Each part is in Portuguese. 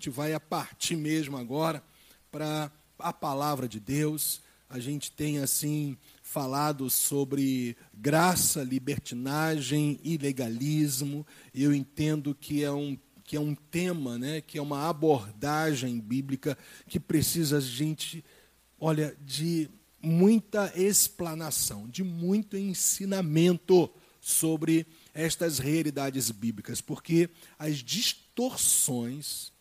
gente vai a partir mesmo agora para a palavra de Deus. A gente tem assim falado sobre graça, libertinagem e legalismo. Eu entendo que é um que é um tema, né, que é uma abordagem bíblica que precisa a gente, olha, de muita explanação, de muito ensinamento sobre estas realidades bíblicas, porque as distorções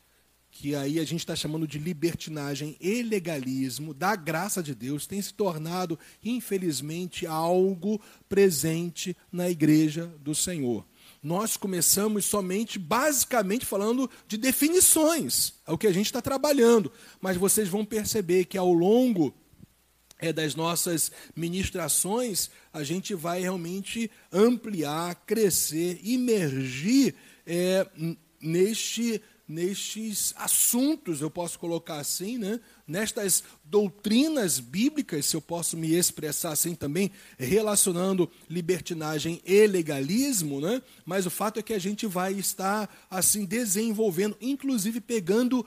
que aí a gente está chamando de libertinagem e legalismo da graça de Deus, tem se tornado, infelizmente, algo presente na igreja do Senhor. Nós começamos somente, basicamente, falando de definições, é o que a gente está trabalhando, mas vocês vão perceber que ao longo é, das nossas ministrações, a gente vai realmente ampliar, crescer, imergir é, neste nestes assuntos, eu posso colocar assim, né? nestas doutrinas bíblicas, se eu posso me expressar assim também, relacionando libertinagem e legalismo, né? mas o fato é que a gente vai estar assim desenvolvendo, inclusive pegando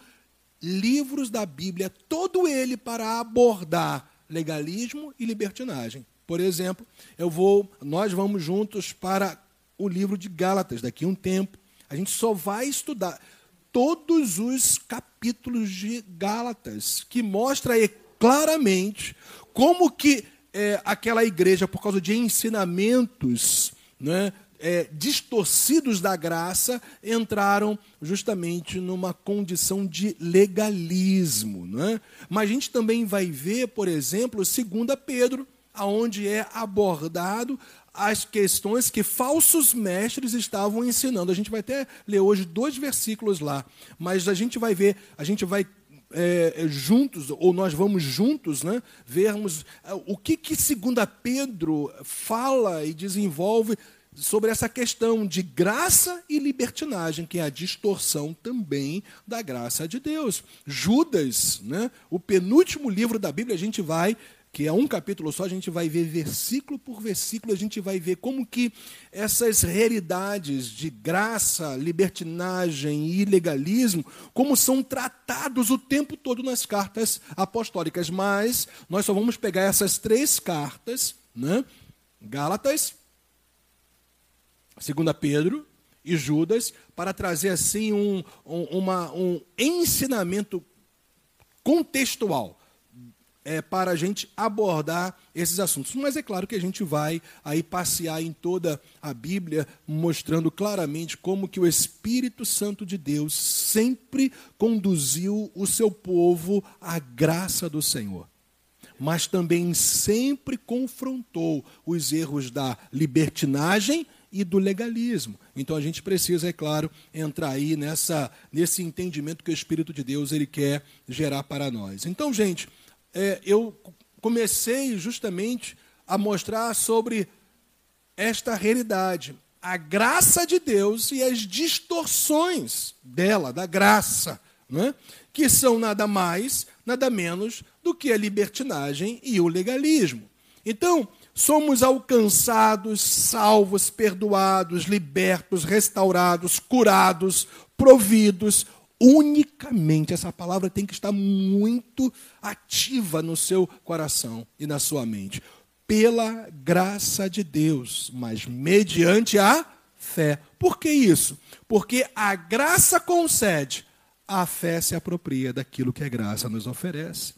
livros da Bíblia, todo ele para abordar legalismo e libertinagem. Por exemplo, eu vou, nós vamos juntos para o livro de Gálatas daqui a um tempo. A gente só vai estudar todos os capítulos de Gálatas, que mostra claramente como que é, aquela igreja, por causa de ensinamentos né, é, distorcidos da graça, entraram justamente numa condição de legalismo. Né? Mas a gente também vai ver, por exemplo, 2 Pedro, aonde é abordado as questões que falsos mestres estavam ensinando. A gente vai até ler hoje dois versículos lá, mas a gente vai ver, a gente vai é, é juntos, ou nós vamos juntos, né, vermos é, o que, que segunda Pedro fala e desenvolve sobre essa questão de graça e libertinagem, que é a distorção também da graça de Deus. Judas, né, o penúltimo livro da Bíblia, a gente vai que é um capítulo só, a gente vai ver versículo por versículo, a gente vai ver como que essas realidades de graça, libertinagem e ilegalismo, como são tratados o tempo todo nas cartas apostólicas. Mas nós só vamos pegar essas três cartas, né? Gálatas, 2 Pedro e Judas, para trazer assim um, um, uma, um ensinamento contextual é, para a gente abordar esses assuntos. Mas é claro que a gente vai aí passear em toda a Bíblia, mostrando claramente como que o Espírito Santo de Deus sempre conduziu o seu povo à graça do Senhor. Mas também sempre confrontou os erros da libertinagem e do legalismo. Então a gente precisa, é claro, entrar aí nessa, nesse entendimento que o Espírito de Deus ele quer gerar para nós. Então, gente, é, eu comecei justamente a mostrar sobre esta realidade, a graça de Deus e as distorções dela, da graça, né? que são nada mais, nada menos do que a libertinagem e o legalismo. Então, somos alcançados, salvos, perdoados, libertos, restaurados, curados, providos, unicamente. Essa palavra tem que estar muito ativa no seu coração e na sua mente. Pela graça de Deus, mas mediante a fé. Por que isso? Porque a graça concede, a fé se apropria daquilo que a graça nos oferece.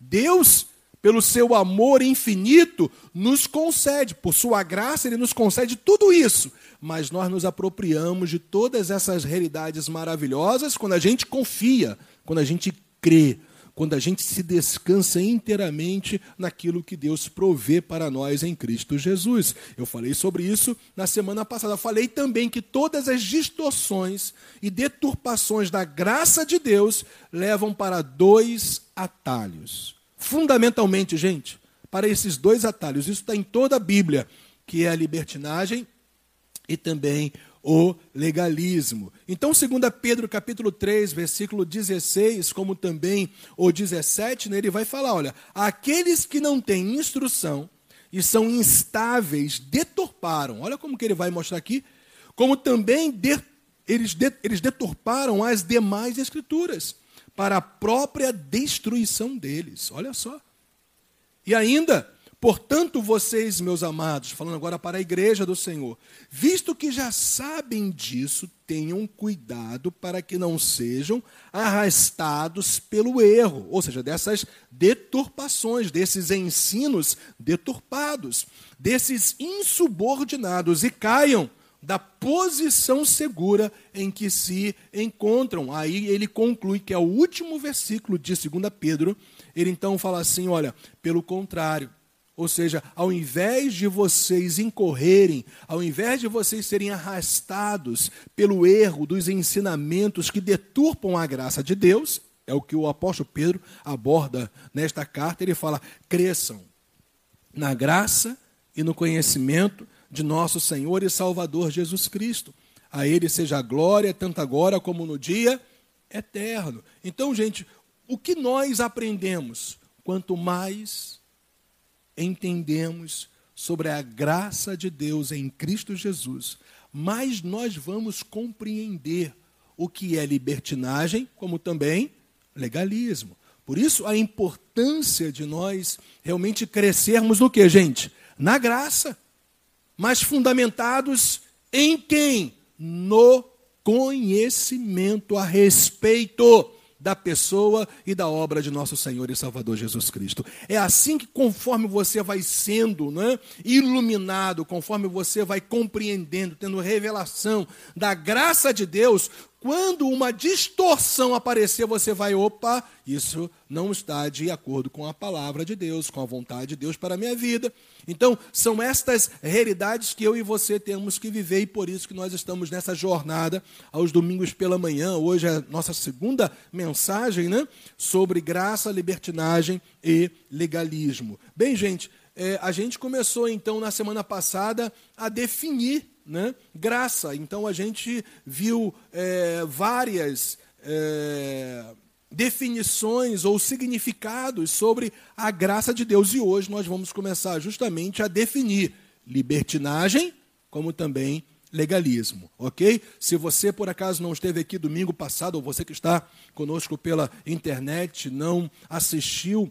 Deus pelo seu amor infinito, nos concede, por sua graça, ele nos concede tudo isso. Mas nós nos apropriamos de todas essas realidades maravilhosas quando a gente confia, quando a gente crê, quando a gente se descansa inteiramente naquilo que Deus provê para nós em Cristo Jesus. Eu falei sobre isso na semana passada. falei também que todas as distorções e deturpações da graça de Deus levam para dois atalhos fundamentalmente, gente, para esses dois atalhos. Isso está em toda a Bíblia, que é a libertinagem e também o legalismo. Então, 2 Pedro capítulo 3, versículo 16, como também o 17, né, ele vai falar, olha, aqueles que não têm instrução e são instáveis, deturparam. Olha como que ele vai mostrar aqui, como também de, eles, de, eles deturparam as demais escrituras para a própria destruição deles. Olha só. E ainda, portanto, vocês, meus amados, falando agora para a igreja do Senhor, visto que já sabem disso, tenham cuidado para que não sejam arrastados pelo erro, ou seja, dessas deturpações, desses ensinos deturpados, desses insubordinados e caiam da posição segura em que se encontram. Aí ele conclui que é o último versículo de 2 Pedro. Ele então fala assim: olha, pelo contrário. Ou seja, ao invés de vocês incorrerem, ao invés de vocês serem arrastados pelo erro dos ensinamentos que deturpam a graça de Deus, é o que o apóstolo Pedro aborda nesta carta. Ele fala: cresçam na graça e no conhecimento de nosso Senhor e Salvador Jesus Cristo. A Ele seja a glória, tanto agora como no dia eterno. Então, gente, o que nós aprendemos? Quanto mais entendemos sobre a graça de Deus em Cristo Jesus, mais nós vamos compreender o que é libertinagem, como também legalismo. Por isso, a importância de nós realmente crescermos no que, gente? Na graça mas fundamentados em quem? No conhecimento a respeito da pessoa e da obra de nosso Senhor e Salvador Jesus Cristo. É assim que, conforme você vai sendo né, iluminado, conforme você vai compreendendo, tendo revelação da graça de Deus, quando uma distorção aparecer, você vai, opa, isso não está de acordo com a palavra de Deus, com a vontade de Deus para a minha vida. Então, são estas realidades que eu e você temos que viver e por isso que nós estamos nessa jornada aos domingos pela manhã. Hoje é a nossa segunda mensagem, né, sobre graça, libertinagem e legalismo. Bem, gente, é, a gente começou então na semana passada a definir né? graça. Então a gente viu é, várias é, definições ou significados sobre a graça de Deus. E hoje nós vamos começar justamente a definir libertinagem, como também legalismo, ok? Se você por acaso não esteve aqui domingo passado, ou você que está conosco pela internet não assistiu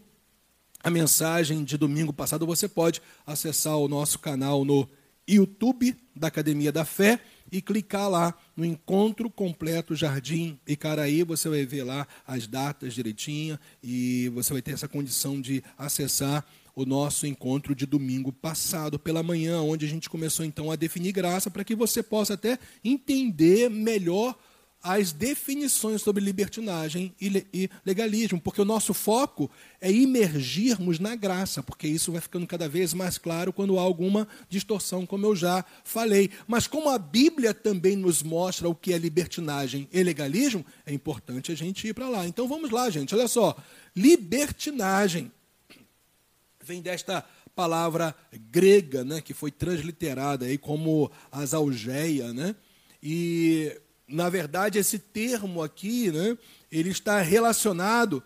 a mensagem de domingo passado, você pode acessar o nosso canal no YouTube da Academia da Fé e clicar lá no Encontro Completo Jardim Icaraí, você vai ver lá as datas direitinho e você vai ter essa condição de acessar o nosso encontro de domingo passado pela manhã, onde a gente começou então a definir graça para que você possa até entender melhor as definições sobre libertinagem e legalismo, porque o nosso foco é imergirmos na graça, porque isso vai ficando cada vez mais claro quando há alguma distorção, como eu já falei. Mas como a Bíblia também nos mostra o que é libertinagem e legalismo, é importante a gente ir para lá. Então vamos lá, gente, olha só. Libertinagem vem desta palavra grega, né, que foi transliterada aí como algeia, né? E na verdade, esse termo aqui, né, ele está relacionado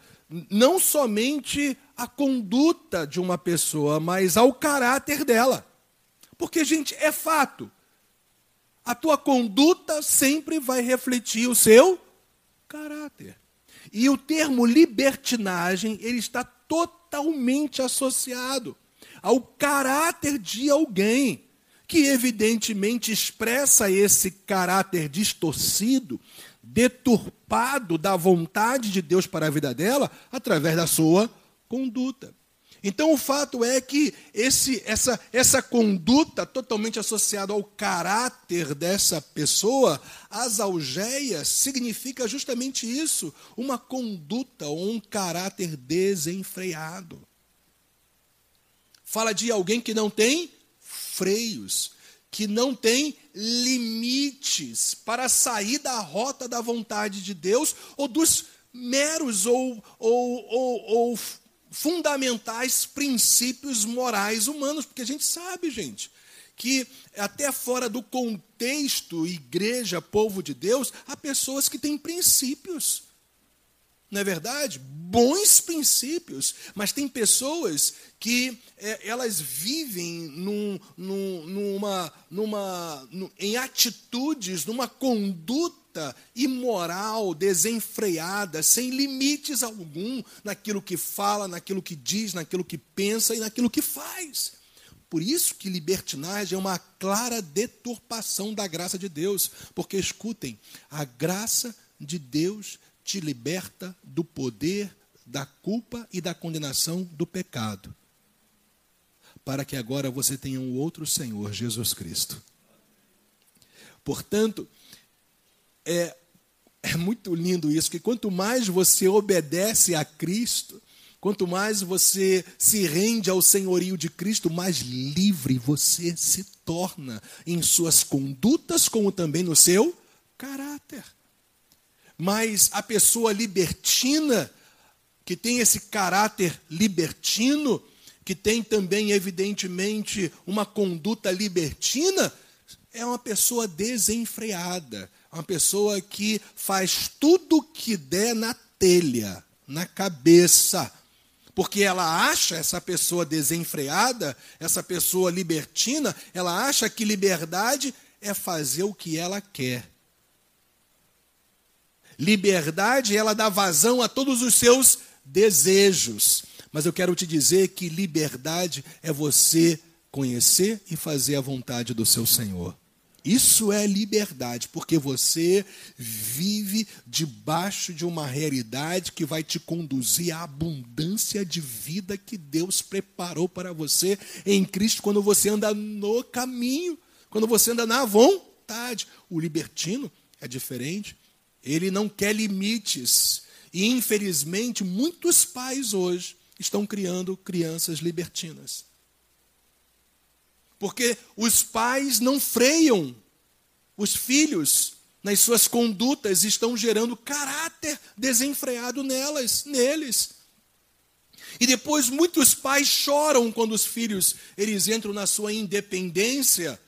não somente à conduta de uma pessoa, mas ao caráter dela. Porque, gente, é fato. A tua conduta sempre vai refletir o seu caráter. E o termo libertinagem, ele está totalmente associado ao caráter de alguém que evidentemente expressa esse caráter distorcido, deturpado da vontade de Deus para a vida dela através da sua conduta. Então o fato é que esse, essa, essa conduta totalmente associada ao caráter dessa pessoa, as algeias, significa justamente isso, uma conduta ou um caráter desenfreado. Fala de alguém que não tem freios, que não tem limites para sair da rota da vontade de Deus ou dos meros ou, ou, ou, ou fundamentais princípios morais humanos, porque a gente sabe, gente, que até fora do contexto igreja, povo de Deus, há pessoas que têm princípios. Não é verdade? bons princípios, mas tem pessoas que é, elas vivem num, num, numa, numa, num, em atitudes, numa conduta imoral, desenfreada, sem limites algum naquilo que fala, naquilo que diz, naquilo que pensa e naquilo que faz. Por isso que libertinagem é uma clara deturpação da graça de Deus. Porque, escutem, a graça de Deus te liberta do poder, da culpa e da condenação do pecado. Para que agora você tenha um outro Senhor, Jesus Cristo. Portanto, é, é muito lindo isso, que quanto mais você obedece a Cristo, Quanto mais você se rende ao senhorio de Cristo, mais livre você se torna em suas condutas, como também no seu caráter. Mas a pessoa libertina, que tem esse caráter libertino, que tem também, evidentemente, uma conduta libertina, é uma pessoa desenfreada, uma pessoa que faz tudo que der na telha, na cabeça porque ela acha, essa pessoa desenfreada, essa pessoa libertina, ela acha que liberdade é fazer o que ela quer. Liberdade, ela dá vazão a todos os seus desejos. Mas eu quero te dizer que liberdade é você conhecer e fazer a vontade do seu Senhor. Isso é liberdade, porque você vive debaixo de uma realidade que vai te conduzir à abundância de vida que Deus preparou para você em Cristo quando você anda no caminho, quando você anda na vontade. O libertino é diferente, ele não quer limites. E infelizmente, muitos pais hoje estão criando crianças libertinas. Porque os pais não freiam os filhos nas suas condutas estão gerando caráter desenfreado nelas, neles. E depois muitos pais choram quando os filhos eles entram na sua independência,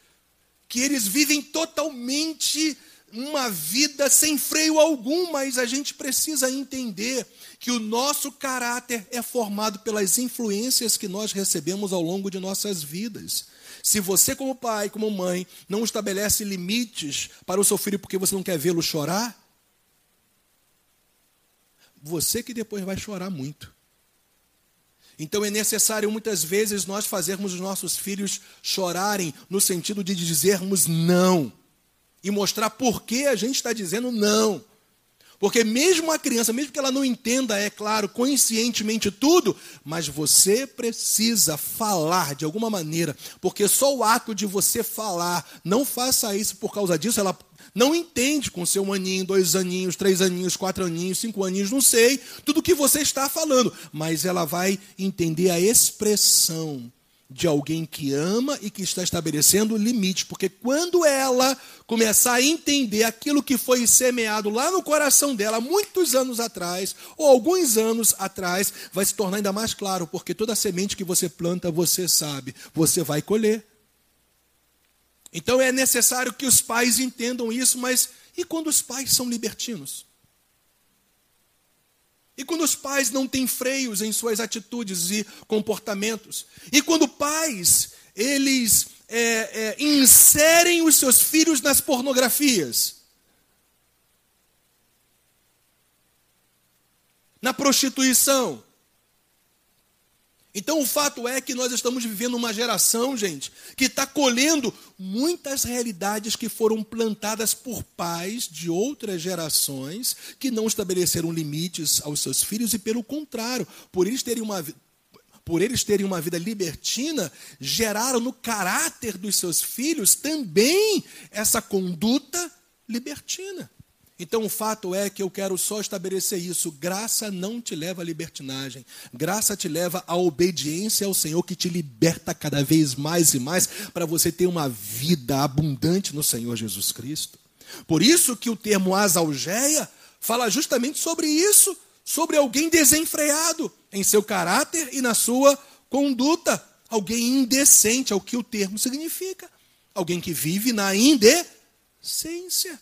que eles vivem totalmente uma vida sem freio algum, mas a gente precisa entender que o nosso caráter é formado pelas influências que nós recebemos ao longo de nossas vidas. Se você, como pai, como mãe, não estabelece limites para o seu filho porque você não quer vê-lo chorar, você que depois vai chorar muito. Então é necessário muitas vezes nós fazermos os nossos filhos chorarem no sentido de dizermos não e mostrar por que a gente está dizendo não. Porque mesmo a criança, mesmo que ela não entenda, é claro, conscientemente tudo, mas você precisa falar de alguma maneira, porque só o ato de você falar, não faça isso por causa disso, ela não entende com seu aninho, dois aninhos, três aninhos, quatro aninhos, cinco aninhos, não sei, tudo que você está falando, mas ela vai entender a expressão de alguém que ama e que está estabelecendo limites, porque quando ela começar a entender aquilo que foi semeado lá no coração dela muitos anos atrás, ou alguns anos atrás, vai se tornar ainda mais claro, porque toda semente que você planta, você sabe, você vai colher. Então é necessário que os pais entendam isso, mas e quando os pais são libertinos? E quando os pais não têm freios em suas atitudes e comportamentos? E quando pais, eles é, é, inserem os seus filhos nas pornografias? Na prostituição? Então o fato é que nós estamos vivendo uma geração, gente, que está colhendo muitas realidades que foram plantadas por pais de outras gerações que não estabeleceram limites aos seus filhos e, pelo contrário, por eles terem uma, por eles terem uma vida libertina, geraram no caráter dos seus filhos também essa conduta libertina. Então o fato é que eu quero só estabelecer isso: graça não te leva à libertinagem, graça te leva à obediência ao Senhor que te liberta cada vez mais e mais para você ter uma vida abundante no Senhor Jesus Cristo. Por isso que o termo asalgeia fala justamente sobre isso, sobre alguém desenfreado em seu caráter e na sua conduta, alguém indecente, é o que o termo significa, alguém que vive na indecência.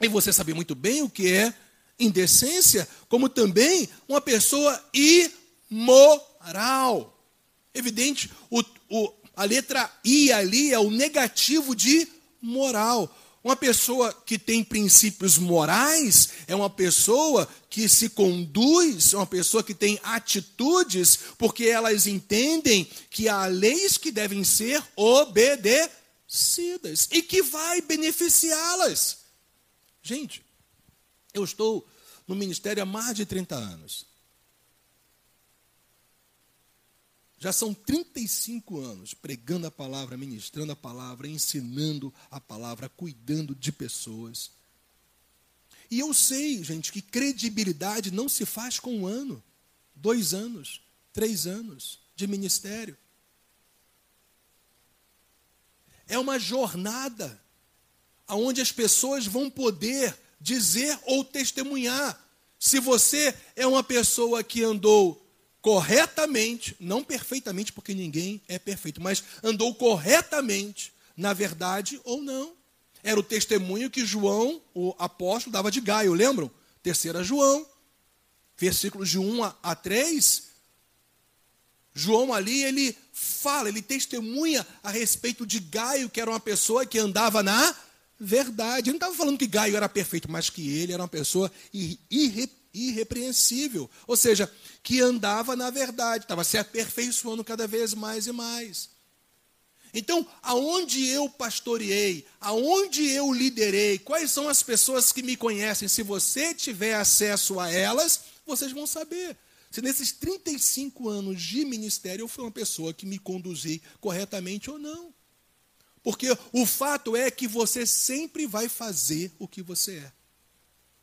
E você sabe muito bem o que é, indecência, como também uma pessoa imoral. Evidente, o, o, a letra I ali é o negativo de moral. Uma pessoa que tem princípios morais é uma pessoa que se conduz, é uma pessoa que tem atitudes, porque elas entendem que há leis que devem ser obedecidas e que vai beneficiá-las. Gente, eu estou no ministério há mais de 30 anos. Já são 35 anos pregando a palavra, ministrando a palavra, ensinando a palavra, cuidando de pessoas. E eu sei, gente, que credibilidade não se faz com um ano, dois anos, três anos de ministério. É uma jornada onde as pessoas vão poder dizer ou testemunhar se você é uma pessoa que andou corretamente, não perfeitamente, porque ninguém é perfeito, mas andou corretamente na verdade ou não. Era o testemunho que João, o apóstolo, dava de Gaio, lembram? Terceira João, versículos de 1 a 3. João ali, ele fala, ele testemunha a respeito de Gaio, que era uma pessoa que andava na verdade. Ele não estava falando que Gaio era perfeito, mas que ele era uma pessoa irre, irrepreensível. Ou seja, que andava na verdade, estava se aperfeiçoando cada vez mais e mais. Então, aonde eu pastoreei, aonde eu liderei, quais são as pessoas que me conhecem? Se você tiver acesso a elas, vocês vão saber. Se nesses 35 anos de ministério eu fui uma pessoa que me conduzi corretamente ou não. Porque o fato é que você sempre vai fazer o que você é,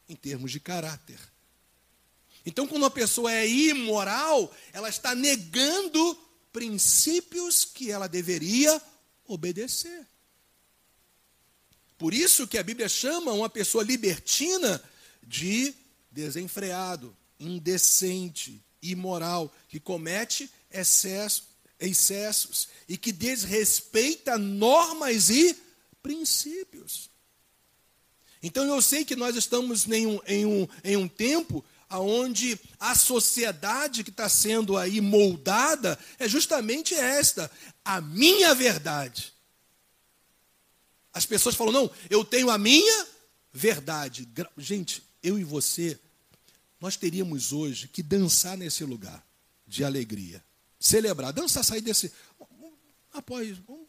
em termos de caráter. Então, quando uma pessoa é imoral, ela está negando princípios que ela deveria obedecer. Por isso que a Bíblia chama uma pessoa libertina de desenfreado, indecente, imoral, que comete excesso, excessos e que desrespeita normas e princípios. Então eu sei que nós estamos em um, em um, em um tempo aonde a sociedade que está sendo aí moldada é justamente esta, a minha verdade. As pessoas falam, não, eu tenho a minha verdade. Gente, eu e você, nós teríamos hoje que dançar nesse lugar de alegria, celebrar, dançar, sair desse. Após, vamos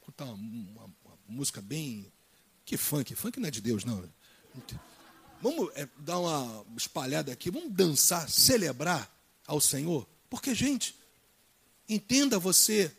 contar uma, uma, uma música bem. Que funk? Funk não é de Deus, não. Vamos é, dar uma espalhada aqui, vamos dançar, celebrar ao Senhor. Porque, gente, entenda você,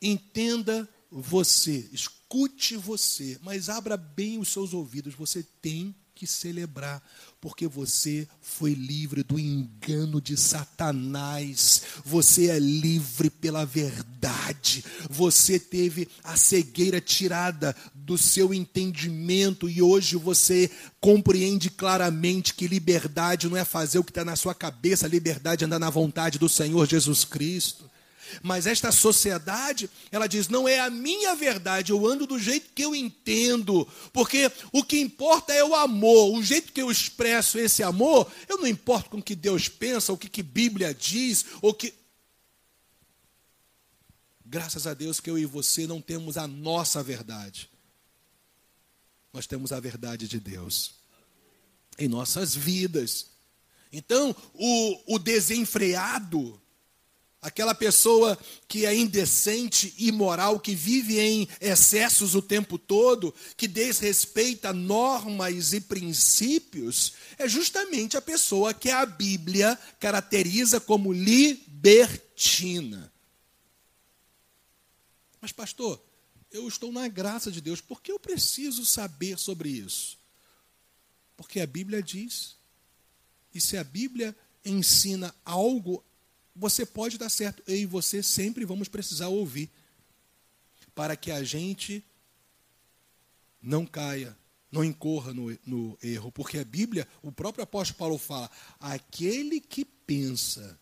entenda você, escute você, mas abra bem os seus ouvidos. Você tem que celebrar, porque você foi livre do engano de Satanás, você é livre pela verdade, você teve a cegueira tirada do seu entendimento e hoje você compreende claramente que liberdade não é fazer o que está na sua cabeça, liberdade é andar na vontade do Senhor Jesus Cristo. Mas esta sociedade, ela diz: não é a minha verdade, eu ando do jeito que eu entendo, porque o que importa é o amor, o jeito que eu expresso esse amor, eu não importo com o que Deus pensa, o que, que Bíblia diz, ou que. Graças a Deus que eu e você não temos a nossa verdade, nós temos a verdade de Deus em nossas vidas. Então, o, o desenfreado, aquela pessoa que é indecente, imoral, que vive em excessos o tempo todo, que desrespeita normas e princípios, é justamente a pessoa que a Bíblia caracteriza como libertina. Mas, pastor, eu estou na graça de Deus, por que eu preciso saber sobre isso? Porque a Bíblia diz, e se a Bíblia ensina algo você pode dar certo. Eu e você sempre vamos precisar ouvir. Para que a gente não caia, não incorra no, no erro. Porque a Bíblia, o próprio apóstolo Paulo fala: aquele que pensa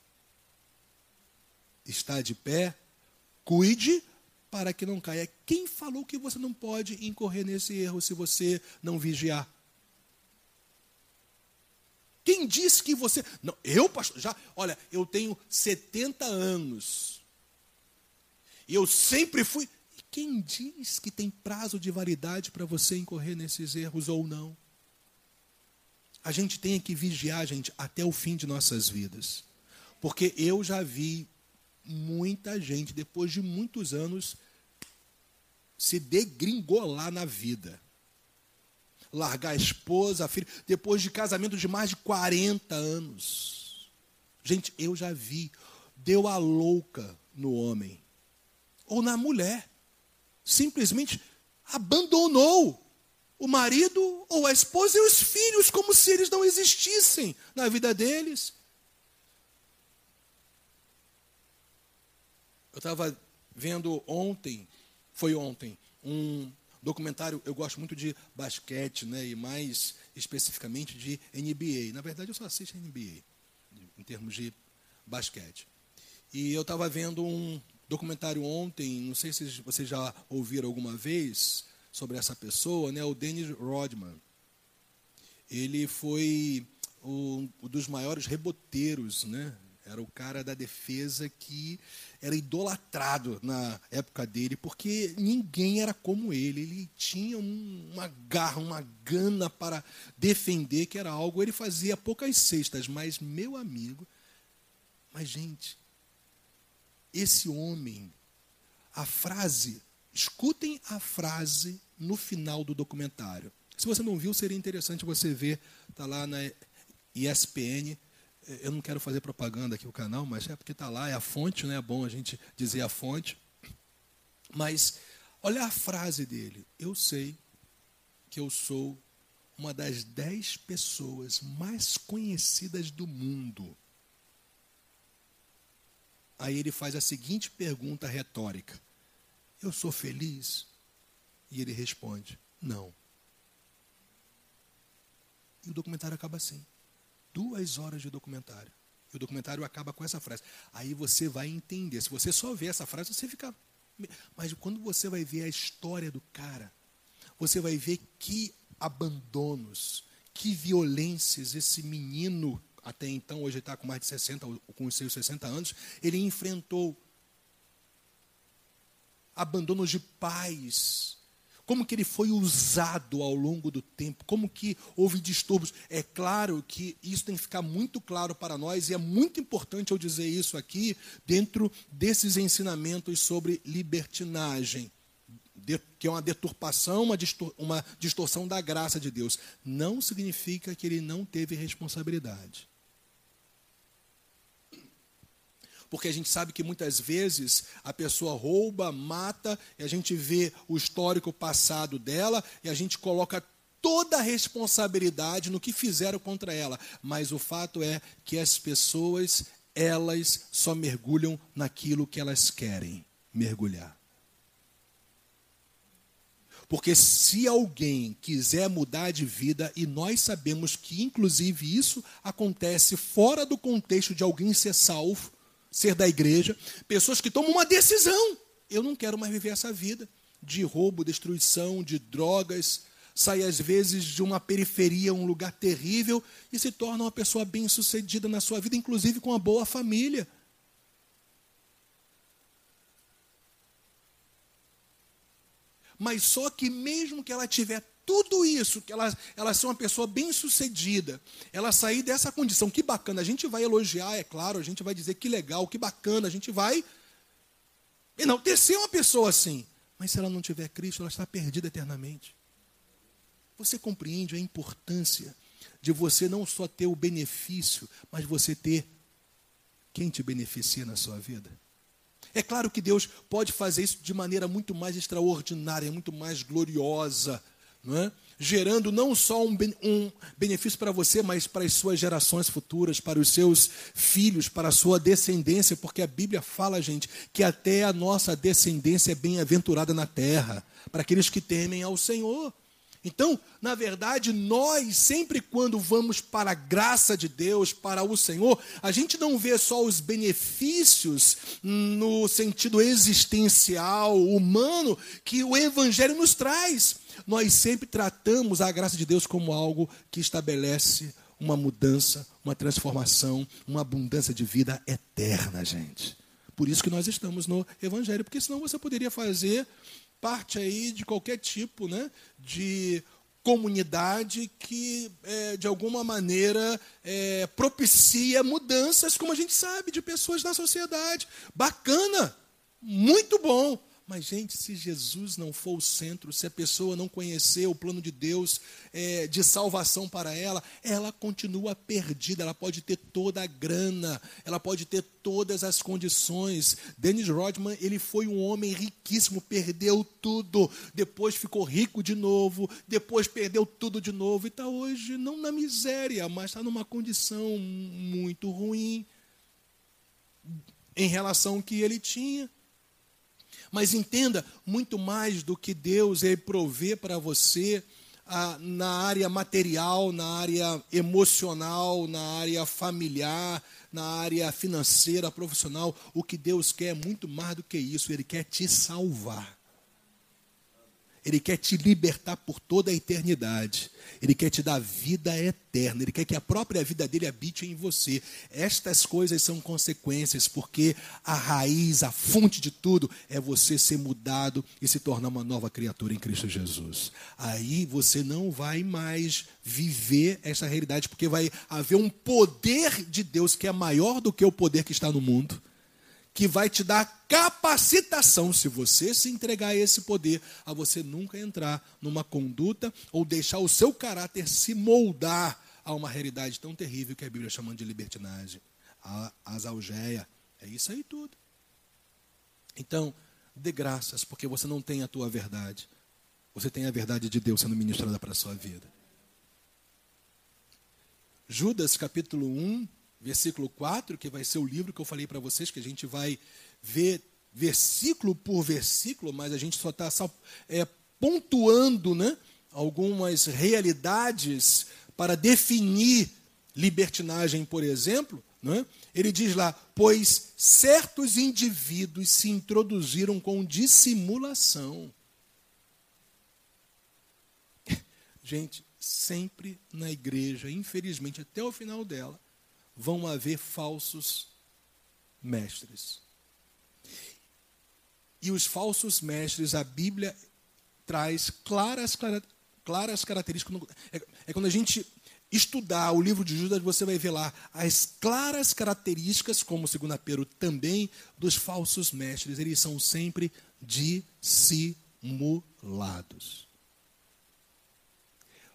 está de pé, cuide para que não caia. Quem falou que você não pode incorrer nesse erro se você não vigiar? Quem disse que você. Não, eu, pastor, já. Olha, eu tenho 70 anos. E eu sempre fui. Quem diz que tem prazo de validade para você incorrer nesses erros ou não? A gente tem que vigiar, gente, até o fim de nossas vidas. Porque eu já vi muita gente, depois de muitos anos, se degringolar na vida. Largar a esposa, a filha, depois de casamento de mais de 40 anos. Gente, eu já vi. Deu a louca no homem. Ou na mulher. Simplesmente abandonou o marido ou a esposa e os filhos, como se eles não existissem na vida deles. Eu estava vendo ontem, foi ontem, um documentário, eu gosto muito de basquete, né, e mais especificamente de NBA. Na verdade, eu só assisto NBA, em termos de basquete. E eu estava vendo um documentário ontem, não sei se vocês já ouviram alguma vez sobre essa pessoa, né, o Dennis Rodman. Ele foi um dos maiores reboteiros né, era o cara da defesa que era idolatrado na época dele, porque ninguém era como ele. Ele tinha uma garra, uma gana para defender, que era algo. Ele fazia poucas cestas, mas, meu amigo, mas, gente, esse homem, a frase, escutem a frase no final do documentário. Se você não viu, seria interessante você ver, está lá na ESPN eu não quero fazer propaganda aqui o canal, mas é porque está lá, é a fonte, né? é bom a gente dizer a fonte. Mas olha a frase dele. Eu sei que eu sou uma das dez pessoas mais conhecidas do mundo. Aí ele faz a seguinte pergunta retórica: Eu sou feliz? E ele responde: Não. E o documentário acaba assim. Duas horas de documentário. E o documentário acaba com essa frase. Aí você vai entender. Se você só vê essa frase, você fica. Mas quando você vai ver a história do cara, você vai ver que abandonos, que violências esse menino, até então, hoje está com mais de 60, com os seus 60 anos, ele enfrentou. Abandonos de pais, como que ele foi usado ao longo do tempo, como que houve distúrbios. É claro que isso tem que ficar muito claro para nós, e é muito importante eu dizer isso aqui, dentro desses ensinamentos sobre libertinagem, que é uma deturpação, uma, distor uma distorção da graça de Deus. Não significa que ele não teve responsabilidade. Porque a gente sabe que muitas vezes a pessoa rouba, mata, e a gente vê o histórico passado dela e a gente coloca toda a responsabilidade no que fizeram contra ela. Mas o fato é que as pessoas, elas só mergulham naquilo que elas querem mergulhar. Porque se alguém quiser mudar de vida, e nós sabemos que inclusive isso acontece fora do contexto de alguém ser salvo, ser da igreja, pessoas que tomam uma decisão. Eu não quero mais viver essa vida de roubo, destruição, de drogas, sai às vezes de uma periferia, um lugar terrível e se torna uma pessoa bem-sucedida na sua vida, inclusive com uma boa família. Mas só que mesmo que ela tiver tudo isso, que ela, ela ser uma pessoa bem-sucedida, ela sair dessa condição, que bacana, a gente vai elogiar, é claro, a gente vai dizer que legal, que bacana, a gente vai enaltecer uma pessoa assim. Mas se ela não tiver Cristo, ela está perdida eternamente. Você compreende a importância de você não só ter o benefício, mas você ter quem te beneficia na sua vida? É claro que Deus pode fazer isso de maneira muito mais extraordinária, muito mais gloriosa não é? gerando não só um, um benefício para você, mas para as suas gerações futuras, para os seus filhos, para a sua descendência, porque a Bíblia fala, gente, que até a nossa descendência é bem-aventurada na terra, para aqueles que temem ao Senhor. Então, na verdade, nós, sempre quando vamos para a graça de Deus, para o Senhor, a gente não vê só os benefícios no sentido existencial, humano, que o Evangelho nos traz nós sempre tratamos a graça de Deus como algo que estabelece uma mudança, uma transformação, uma abundância de vida eterna, gente. Por isso que nós estamos no Evangelho, porque senão você poderia fazer parte aí de qualquer tipo né, de comunidade que, é, de alguma maneira, é, propicia mudanças, como a gente sabe, de pessoas na sociedade. Bacana, muito bom. Mas, gente, se Jesus não for o centro, se a pessoa não conhecer o plano de Deus é, de salvação para ela, ela continua perdida. Ela pode ter toda a grana, ela pode ter todas as condições. Dennis Rodman, ele foi um homem riquíssimo, perdeu tudo, depois ficou rico de novo, depois perdeu tudo de novo e está hoje não na miséria, mas está numa condição muito ruim em relação ao que ele tinha. Mas entenda, muito mais do que Deus é prover para você ah, na área material, na área emocional, na área familiar, na área financeira, profissional, o que Deus quer é muito mais do que isso, Ele quer te salvar. Ele quer te libertar por toda a eternidade. Ele quer te dar vida eterna. Ele quer que a própria vida dele habite em você. Estas coisas são consequências, porque a raiz, a fonte de tudo é você ser mudado e se tornar uma nova criatura em Cristo Jesus. Aí você não vai mais viver essa realidade, porque vai haver um poder de Deus que é maior do que o poder que está no mundo que vai te dar capacitação, se você se entregar a esse poder, a você nunca entrar numa conduta ou deixar o seu caráter se moldar a uma realidade tão terrível que a Bíblia chama de libertinagem, a algeia. É isso aí tudo. Então, dê graças, porque você não tem a tua verdade. Você tem a verdade de Deus sendo ministrada para a sua vida. Judas capítulo 1, versículo 4, que vai ser o livro que eu falei para vocês, que a gente vai ver versículo por versículo, mas a gente só está é, pontuando né, algumas realidades para definir libertinagem, por exemplo. Né? Ele diz lá: pois certos indivíduos se introduziram com dissimulação. Gente, sempre na igreja, infelizmente, até o final dela, vão haver falsos mestres. E os falsos mestres, a Bíblia traz claras, claras, características. É, é quando a gente estudar o livro de Judas, você vai ver lá as claras características, como segundo Pedro também, dos falsos mestres. Eles são sempre dissimulados.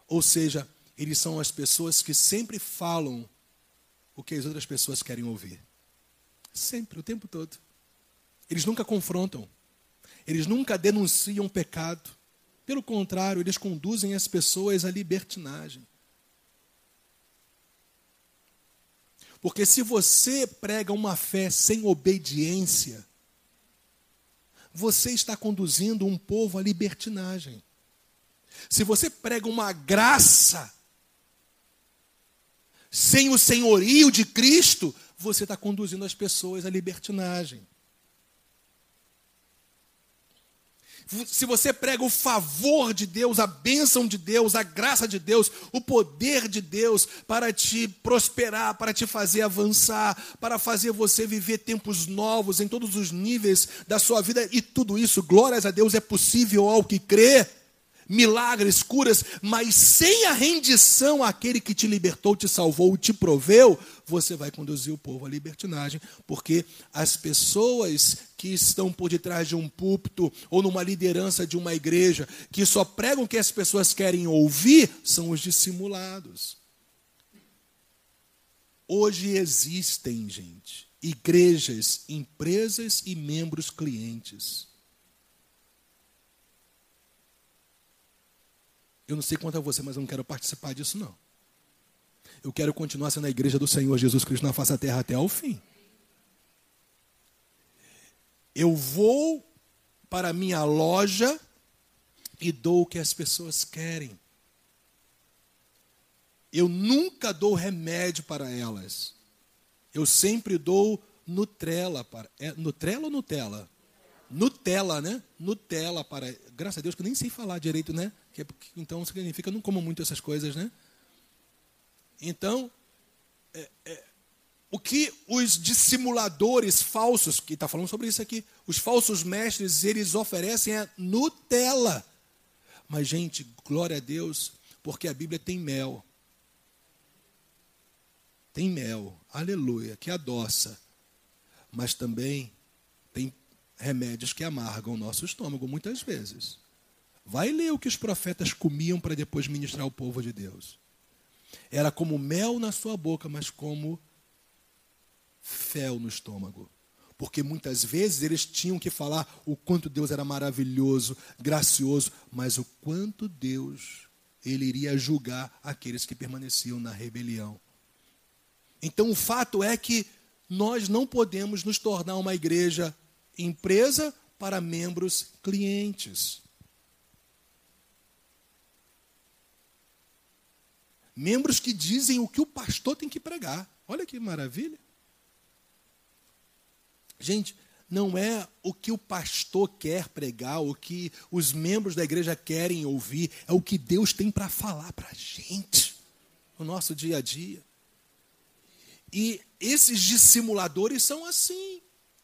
Ou seja, eles são as pessoas que sempre falam o que as outras pessoas querem ouvir. Sempre, o tempo todo. Eles nunca confrontam. Eles nunca denunciam pecado. Pelo contrário, eles conduzem as pessoas à libertinagem. Porque se você prega uma fé sem obediência, você está conduzindo um povo à libertinagem. Se você prega uma graça sem o senhorio de Cristo, você está conduzindo as pessoas à libertinagem. Se você prega o favor de Deus, a bênção de Deus, a graça de Deus, o poder de Deus para te prosperar, para te fazer avançar, para fazer você viver tempos novos em todos os níveis da sua vida, e tudo isso, glórias a Deus, é possível ao que crê milagres, curas, mas sem a rendição àquele que te libertou, te salvou, te proveu, você vai conduzir o povo à libertinagem, porque as pessoas que estão por detrás de um púlpito ou numa liderança de uma igreja, que só pregam o que as pessoas querem ouvir, são os dissimulados. Hoje existem, gente, igrejas, empresas e membros clientes Eu não sei quanto a você, mas eu não quero participar disso, não. Eu quero continuar sendo a igreja do Senhor Jesus Cristo na face da terra até ao fim. Eu vou para a minha loja e dou o que as pessoas querem. Eu nunca dou remédio para elas. Eu sempre dou Nutella para. É Nutella ou Nutella? Nutella, né? Nutella para. Graças a Deus que eu nem sei falar direito, né? Que é, então significa, não como muito essas coisas, né? Então, é, é, o que os dissimuladores falsos, que está falando sobre isso aqui, os falsos mestres, eles oferecem é Nutella. Mas, gente, glória a Deus, porque a Bíblia tem mel. Tem mel, aleluia, que adoça. Mas também tem remédios que amargam o nosso estômago, muitas vezes. Vai ler o que os profetas comiam para depois ministrar ao povo de Deus. Era como mel na sua boca, mas como fel no estômago. Porque muitas vezes eles tinham que falar o quanto Deus era maravilhoso, gracioso, mas o quanto Deus ele iria julgar aqueles que permaneciam na rebelião. Então o fato é que nós não podemos nos tornar uma igreja empresa para membros clientes. Membros que dizem o que o pastor tem que pregar. Olha que maravilha. Gente, não é o que o pastor quer pregar, o que os membros da igreja querem ouvir, é o que Deus tem para falar para a gente, no nosso dia a dia. E esses dissimuladores são assim.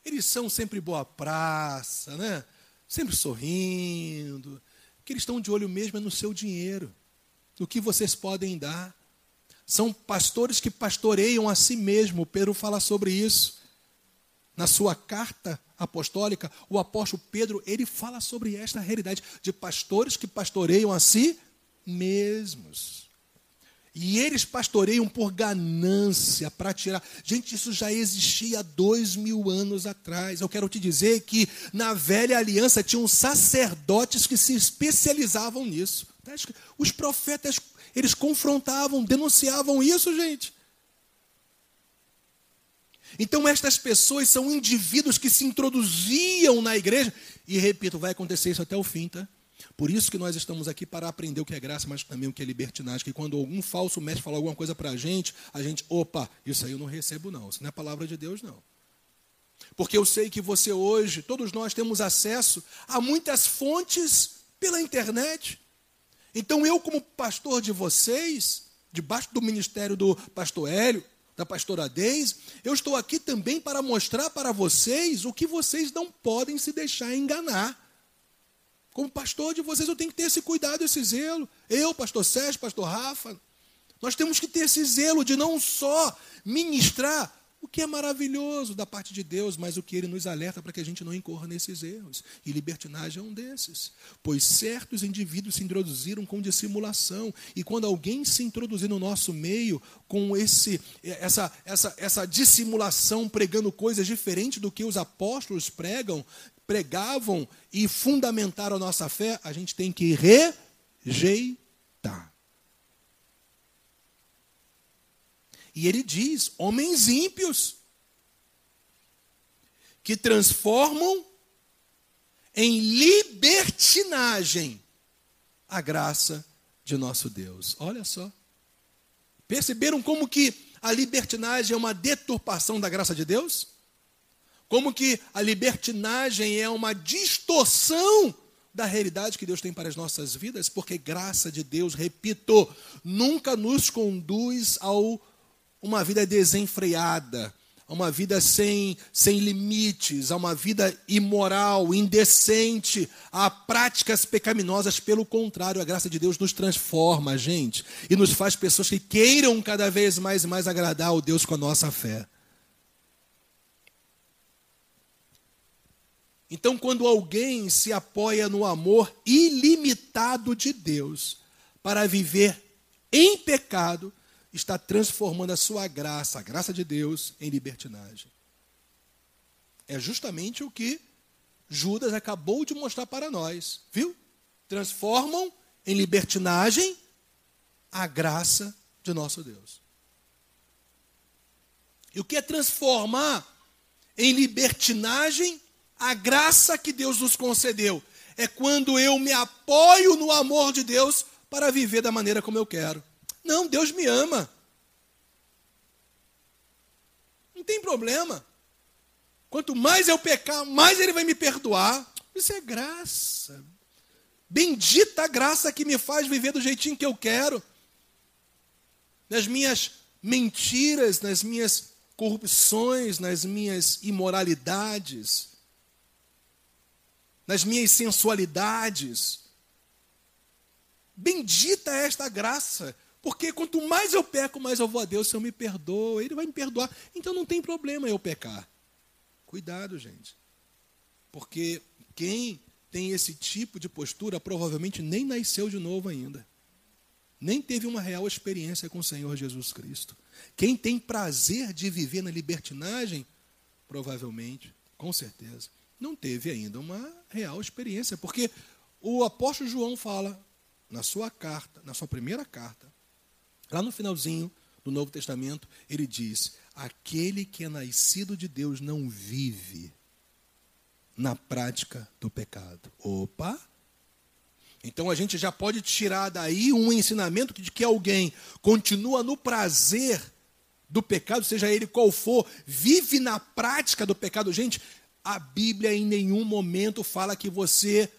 Eles são sempre boa praça, né? sempre sorrindo. Que eles estão de olho mesmo é no seu dinheiro, no que vocês podem dar. São pastores que pastoreiam a si mesmo. Pedro fala sobre isso. Na sua carta apostólica, o apóstolo Pedro, ele fala sobre esta realidade de pastores que pastoreiam a si mesmos. E eles pastoreiam por ganância, para tirar. Gente, isso já existia dois mil anos atrás. Eu quero te dizer que na velha aliança tinham sacerdotes que se especializavam nisso. Os profetas, eles confrontavam, denunciavam isso, gente. Então, estas pessoas são indivíduos que se introduziam na igreja, e repito, vai acontecer isso até o fim, tá? Por isso que nós estamos aqui para aprender o que é graça, mas também o que é libertinagem. Que quando algum falso mestre falar alguma coisa para a gente, a gente, opa, isso aí eu não recebo, não. Isso não é palavra de Deus, não. Porque eu sei que você hoje, todos nós temos acesso a muitas fontes pela internet. Então eu, como pastor de vocês, debaixo do ministério do pastor Hélio, da pastora Deise, eu estou aqui também para mostrar para vocês o que vocês não podem se deixar enganar. Como pastor de vocês, eu tenho que ter esse cuidado, esse zelo. Eu, pastor Sérgio, pastor Rafa, nós temos que ter esse zelo de não só ministrar o que é maravilhoso da parte de Deus, mas o que ele nos alerta para que a gente não incorra nesses erros. E libertinagem é um desses. Pois certos indivíduos se introduziram com dissimulação. E quando alguém se introduzir no nosso meio com esse, essa, essa, essa dissimulação, pregando coisas diferentes do que os apóstolos pregam, pregavam e fundamentaram a nossa fé, a gente tem que rejeitar. E ele diz: homens ímpios que transformam em libertinagem a graça de nosso Deus. Olha só. Perceberam como que a libertinagem é uma deturpação da graça de Deus? Como que a libertinagem é uma distorção da realidade que Deus tem para as nossas vidas? Porque graça de Deus, repito, nunca nos conduz ao uma vida desenfreada, a uma vida sem, sem limites, a uma vida imoral, indecente, a práticas pecaminosas. Pelo contrário, a graça de Deus nos transforma, gente, e nos faz pessoas que queiram cada vez mais e mais agradar ao Deus com a nossa fé. Então, quando alguém se apoia no amor ilimitado de Deus para viver em pecado, está transformando a sua graça, a graça de Deus, em libertinagem. É justamente o que Judas acabou de mostrar para nós, viu? Transformam em libertinagem a graça de nosso Deus. E o que é transformar em libertinagem a graça que Deus nos concedeu? É quando eu me apoio no amor de Deus para viver da maneira como eu quero. Não, Deus me ama. Não tem problema. Quanto mais eu pecar, mais Ele vai me perdoar. Isso é graça. Bendita a graça que me faz viver do jeitinho que eu quero. nas minhas mentiras, nas minhas corrupções, nas minhas imoralidades, nas minhas sensualidades. Bendita é esta graça, porque quanto mais eu peco, mais eu vou a Deus, se eu me perdoa, Ele vai me perdoar. Então não tem problema eu pecar. Cuidado, gente. Porque quem tem esse tipo de postura provavelmente nem nasceu de novo ainda. Nem teve uma real experiência com o Senhor Jesus Cristo. Quem tem prazer de viver na libertinagem, provavelmente, com certeza, não teve ainda uma real experiência. Porque o apóstolo João fala na sua carta, na sua primeira carta, lá no finalzinho do Novo Testamento, ele diz: aquele que é nascido de Deus não vive na prática do pecado. Opa! Então a gente já pode tirar daí um ensinamento de que alguém continua no prazer do pecado, seja ele qual for, vive na prática do pecado. Gente, a Bíblia em nenhum momento fala que você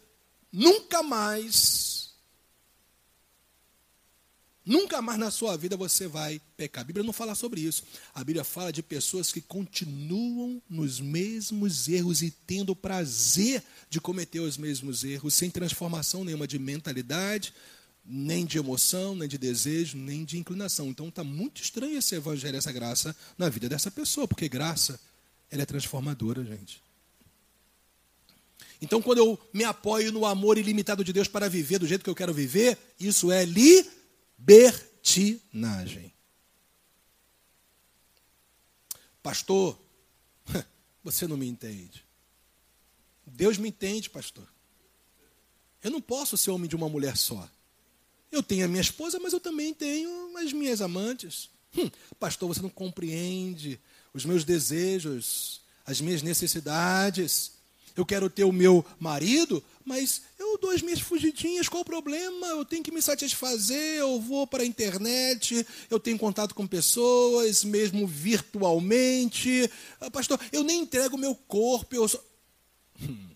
nunca mais Nunca mais na sua vida você vai pecar. A Bíblia não fala sobre isso. A Bíblia fala de pessoas que continuam nos mesmos erros e tendo prazer de cometer os mesmos erros, sem transformação nenhuma de mentalidade, nem de emoção, nem de desejo, nem de inclinação. Então está muito estranho esse evangelho, essa graça na vida dessa pessoa, porque graça ela é transformadora, gente. Então, quando eu me apoio no amor ilimitado de Deus para viver do jeito que eu quero viver, isso é li libertinagem. Pastor, você não me entende. Deus me entende, pastor. Eu não posso ser homem de uma mulher só. Eu tenho a minha esposa, mas eu também tenho as minhas amantes. Hum, pastor, você não compreende os meus desejos, as minhas necessidades. Eu quero ter o meu marido, mas eu dou as minhas fugidinhas, qual o problema? Eu tenho que me satisfazer, eu vou para a internet, eu tenho contato com pessoas, mesmo virtualmente. Ah, pastor, eu nem entrego o meu corpo, eu só... Hum.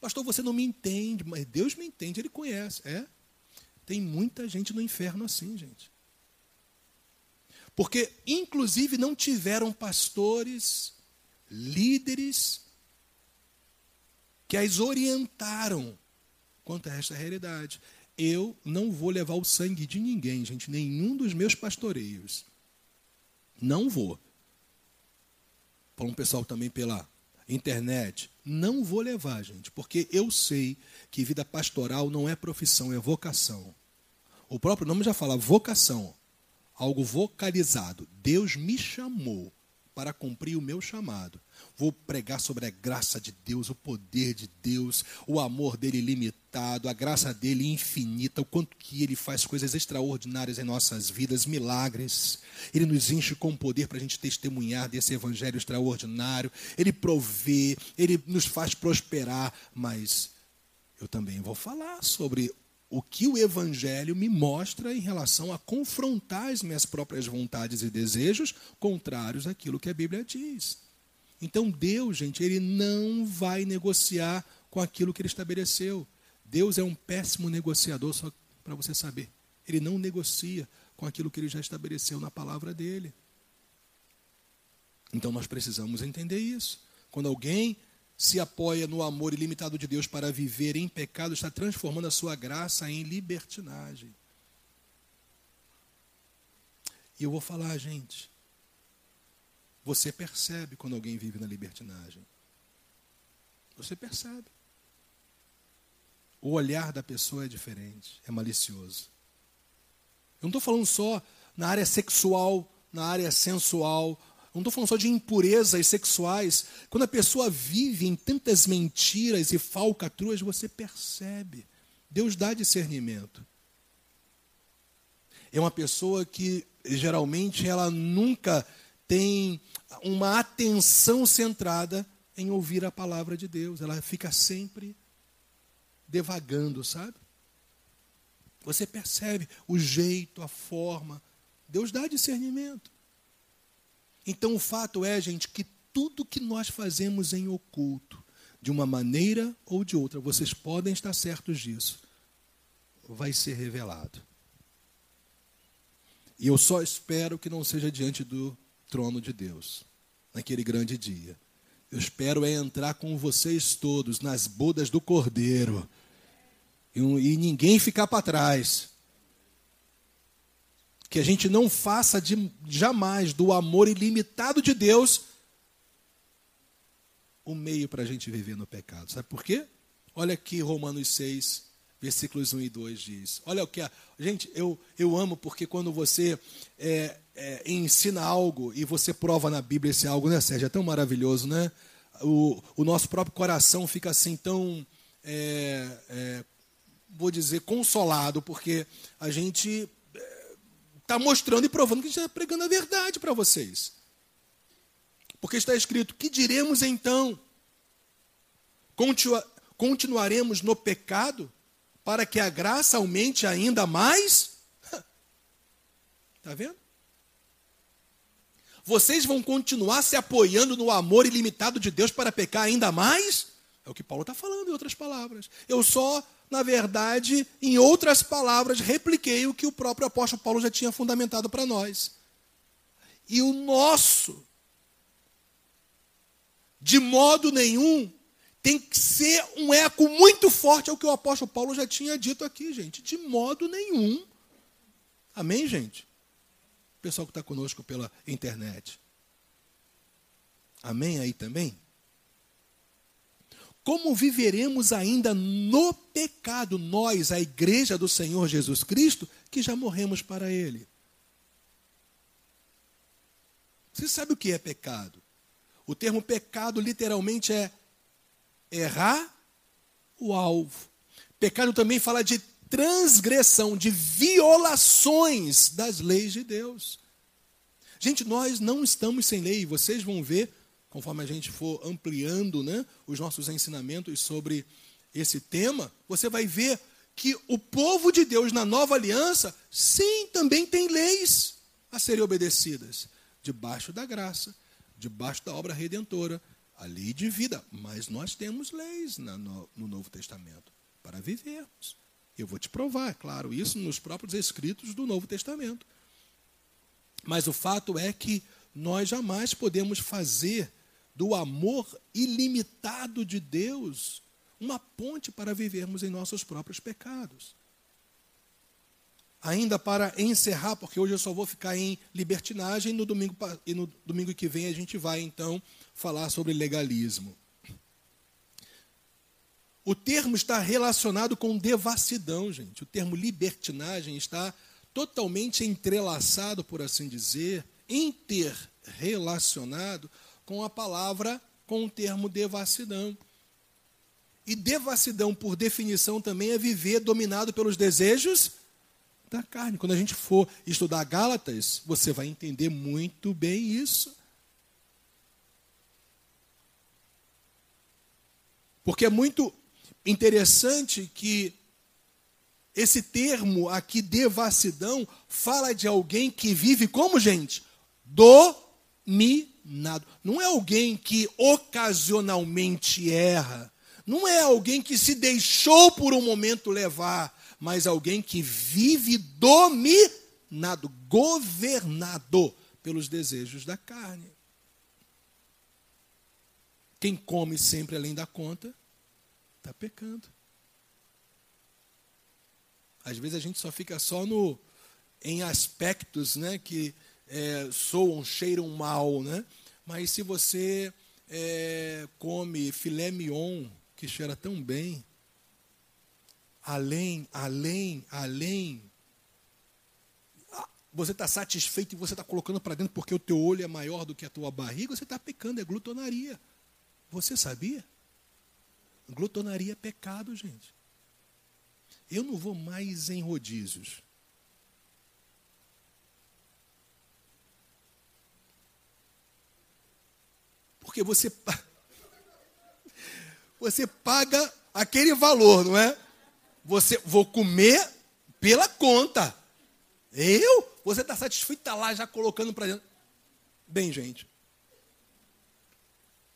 Pastor, você não me entende, mas Deus me entende, Ele conhece. É? Tem muita gente no inferno assim, gente. Porque, inclusive, não tiveram pastores líderes que as orientaram quanto a esta realidade. Eu não vou levar o sangue de ninguém, gente, nenhum dos meus pastoreios. Não vou. Para um pessoal também pela internet. Não vou levar, gente, porque eu sei que vida pastoral não é profissão, é vocação. O próprio nome já fala vocação, algo vocalizado. Deus me chamou para cumprir o meu chamado. Vou pregar sobre a graça de Deus, o poder de Deus, o amor dele ilimitado, a graça dele infinita, o quanto que ele faz coisas extraordinárias em nossas vidas, milagres. Ele nos enche com poder para a gente testemunhar desse evangelho extraordinário. Ele provê, ele nos faz prosperar, mas eu também vou falar sobre o que o Evangelho me mostra em relação a confrontar as minhas próprias vontades e desejos contrários àquilo que a Bíblia diz. Então, Deus, gente, ele não vai negociar com aquilo que ele estabeleceu. Deus é um péssimo negociador, só para você saber. Ele não negocia com aquilo que ele já estabeleceu na palavra dele. Então, nós precisamos entender isso. Quando alguém se apoia no amor ilimitado de Deus para viver em pecado, está transformando a sua graça em libertinagem. E eu vou falar, gente, você percebe quando alguém vive na libertinagem. Você percebe. O olhar da pessoa é diferente, é malicioso. Eu não estou falando só na área sexual, na área sensual, não estou falando só de impurezas sexuais. Quando a pessoa vive em tantas mentiras e falcatruas, você percebe. Deus dá discernimento. É uma pessoa que geralmente ela nunca tem uma atenção centrada em ouvir a palavra de Deus. Ela fica sempre devagando, sabe? Você percebe o jeito, a forma. Deus dá discernimento. Então o fato é, gente, que tudo que nós fazemos em oculto, de uma maneira ou de outra, vocês podem estar certos disso, vai ser revelado. E eu só espero que não seja diante do trono de Deus, naquele grande dia. Eu espero é entrar com vocês todos nas bodas do Cordeiro e, e ninguém ficar para trás. Que a gente não faça de, jamais do amor ilimitado de Deus o meio para a gente viver no pecado. Sabe por quê? Olha aqui Romanos 6, versículos 1 e 2 diz. Olha o que a. Gente, eu, eu amo porque quando você é, é, ensina algo e você prova na Bíblia esse algo, né, Sérgio? É tão maravilhoso, né? O, o nosso próprio coração fica assim tão. É, é vou dizer, consolado, porque a gente está mostrando e provando que a gente está pregando a verdade para vocês. Porque está escrito: que diremos então? Continua, continuaremos no pecado para que a graça aumente ainda mais? Está vendo? Vocês vão continuar se apoiando no amor ilimitado de Deus para pecar ainda mais? É o que Paulo está falando, em outras palavras. Eu só na verdade, em outras palavras, repliquei o que o próprio apóstolo Paulo já tinha fundamentado para nós. E o nosso, de modo nenhum, tem que ser um eco muito forte ao que o apóstolo Paulo já tinha dito aqui, gente. De modo nenhum. Amém, gente? O pessoal que está conosco pela internet. Amém aí também? Como viveremos ainda no pecado, nós, a igreja do Senhor Jesus Cristo, que já morremos para Ele? Você sabe o que é pecado? O termo pecado literalmente é errar o alvo. Pecado também fala de transgressão, de violações das leis de Deus. Gente, nós não estamos sem lei, vocês vão ver conforme a gente for ampliando né, os nossos ensinamentos sobre esse tema, você vai ver que o povo de Deus na nova aliança, sim, também tem leis a serem obedecidas, debaixo da graça, debaixo da obra redentora, a lei de vida. Mas nós temos leis no, no Novo Testamento para vivermos. Eu vou te provar, é claro, isso nos próprios escritos do Novo Testamento. Mas o fato é que nós jamais podemos fazer do amor ilimitado de Deus uma ponte para vivermos em nossos próprios pecados. Ainda para encerrar, porque hoje eu só vou ficar em libertinagem, no domingo, e no domingo que vem a gente vai então falar sobre legalismo. O termo está relacionado com devassidão, gente. O termo libertinagem está totalmente entrelaçado, por assim dizer, interrelacionado com a palavra, com o termo devassidão. E devassidão, por definição, também é viver dominado pelos desejos da carne. Quando a gente for estudar Gálatas, você vai entender muito bem isso. Porque é muito interessante que esse termo aqui, devassidão, fala de alguém que vive como, gente? Dominado nada. Não é alguém que ocasionalmente erra. Não é alguém que se deixou por um momento levar, mas alguém que vive dominado, governado pelos desejos da carne. Quem come sempre além da conta, está pecando. Às vezes a gente só fica só no, em aspectos né, que é, soam, cheiram mal, né? Mas se você é, come filé mignon, que cheira tão bem, além, além, além, você está satisfeito e você está colocando para dentro porque o teu olho é maior do que a tua barriga, você está pecando, é glutonaria. Você sabia? Glutonaria é pecado, gente. Eu não vou mais em rodízios. Porque você, você paga aquele valor, não é? Você vou comer pela conta. Eu? Você está satisfeito, está lá já colocando para dentro. Bem, gente.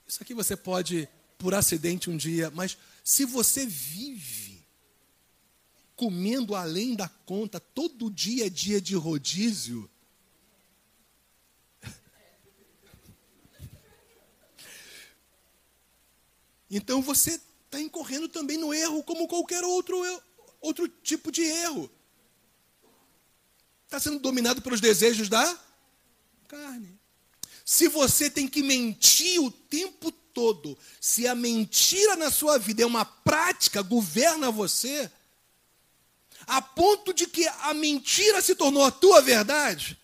Isso aqui você pode, por acidente, um dia, mas se você vive comendo além da conta, todo dia é dia de rodízio, Então você está incorrendo também no erro, como qualquer outro, outro tipo de erro. Está sendo dominado pelos desejos da carne. Se você tem que mentir o tempo todo, se a mentira na sua vida é uma prática, governa você, a ponto de que a mentira se tornou a tua verdade,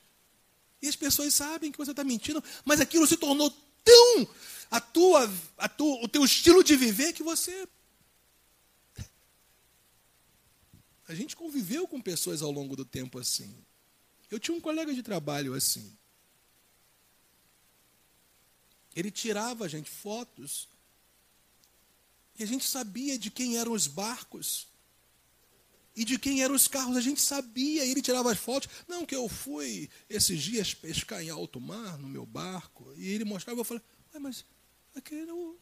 e as pessoas sabem que você está mentindo, mas aquilo se tornou tão a tua, a tua, o teu estilo de viver que você. A gente conviveu com pessoas ao longo do tempo assim. Eu tinha um colega de trabalho assim. Ele tirava a gente fotos e a gente sabia de quem eram os barcos e de quem eram os carros. A gente sabia, ele tirava as fotos. Não, que eu fui esses dias pescar em alto mar no meu barco. E ele mostrava, eu falei, mas aquele era o,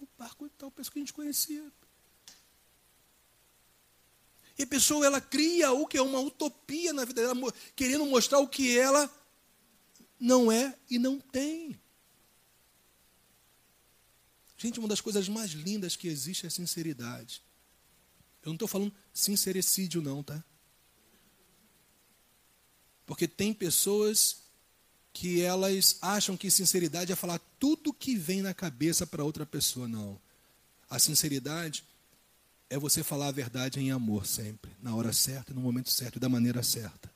o barco tal, pessoa que a gente conhecia. E a pessoa, ela cria o que é uma utopia na vida dela, querendo mostrar o que ela não é e não tem. Gente, uma das coisas mais lindas que existe é a sinceridade. Eu não estou falando sincericídio, não, tá? Porque tem pessoas que elas acham que sinceridade é falar tudo que vem na cabeça para outra pessoa. Não. A sinceridade é você falar a verdade em amor sempre, na hora certa, no momento certo e da maneira certa.